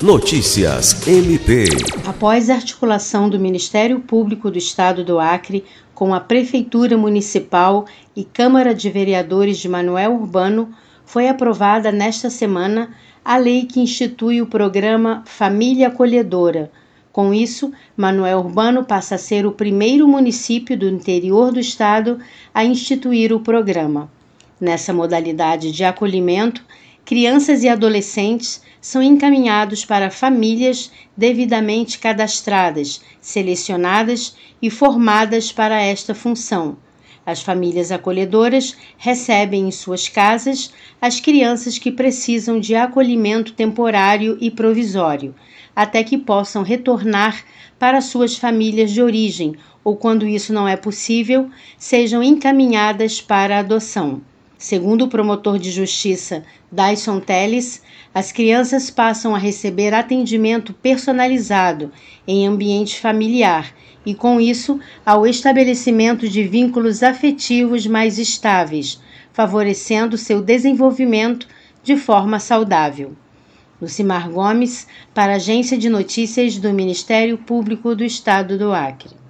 Notícias MP. Após a articulação do Ministério Público do Estado do Acre com a Prefeitura Municipal e Câmara de Vereadores de Manuel Urbano, foi aprovada nesta semana a lei que institui o programa Família Acolhedora. Com isso, Manuel Urbano passa a ser o primeiro município do interior do estado a instituir o programa. Nessa modalidade de acolhimento, crianças e adolescentes são encaminhados para famílias devidamente cadastradas, selecionadas e formadas para esta função. As famílias acolhedoras recebem em suas casas as crianças que precisam de acolhimento temporário e provisório, até que possam retornar para suas famílias de origem ou, quando isso não é possível, sejam encaminhadas para adoção. Segundo o promotor de justiça Dyson Teles, as crianças passam a receber atendimento personalizado em ambiente familiar e, com isso, ao estabelecimento de vínculos afetivos mais estáveis, favorecendo seu desenvolvimento de forma saudável. Lucimar Gomes, para a Agência de Notícias do Ministério Público do Estado do Acre.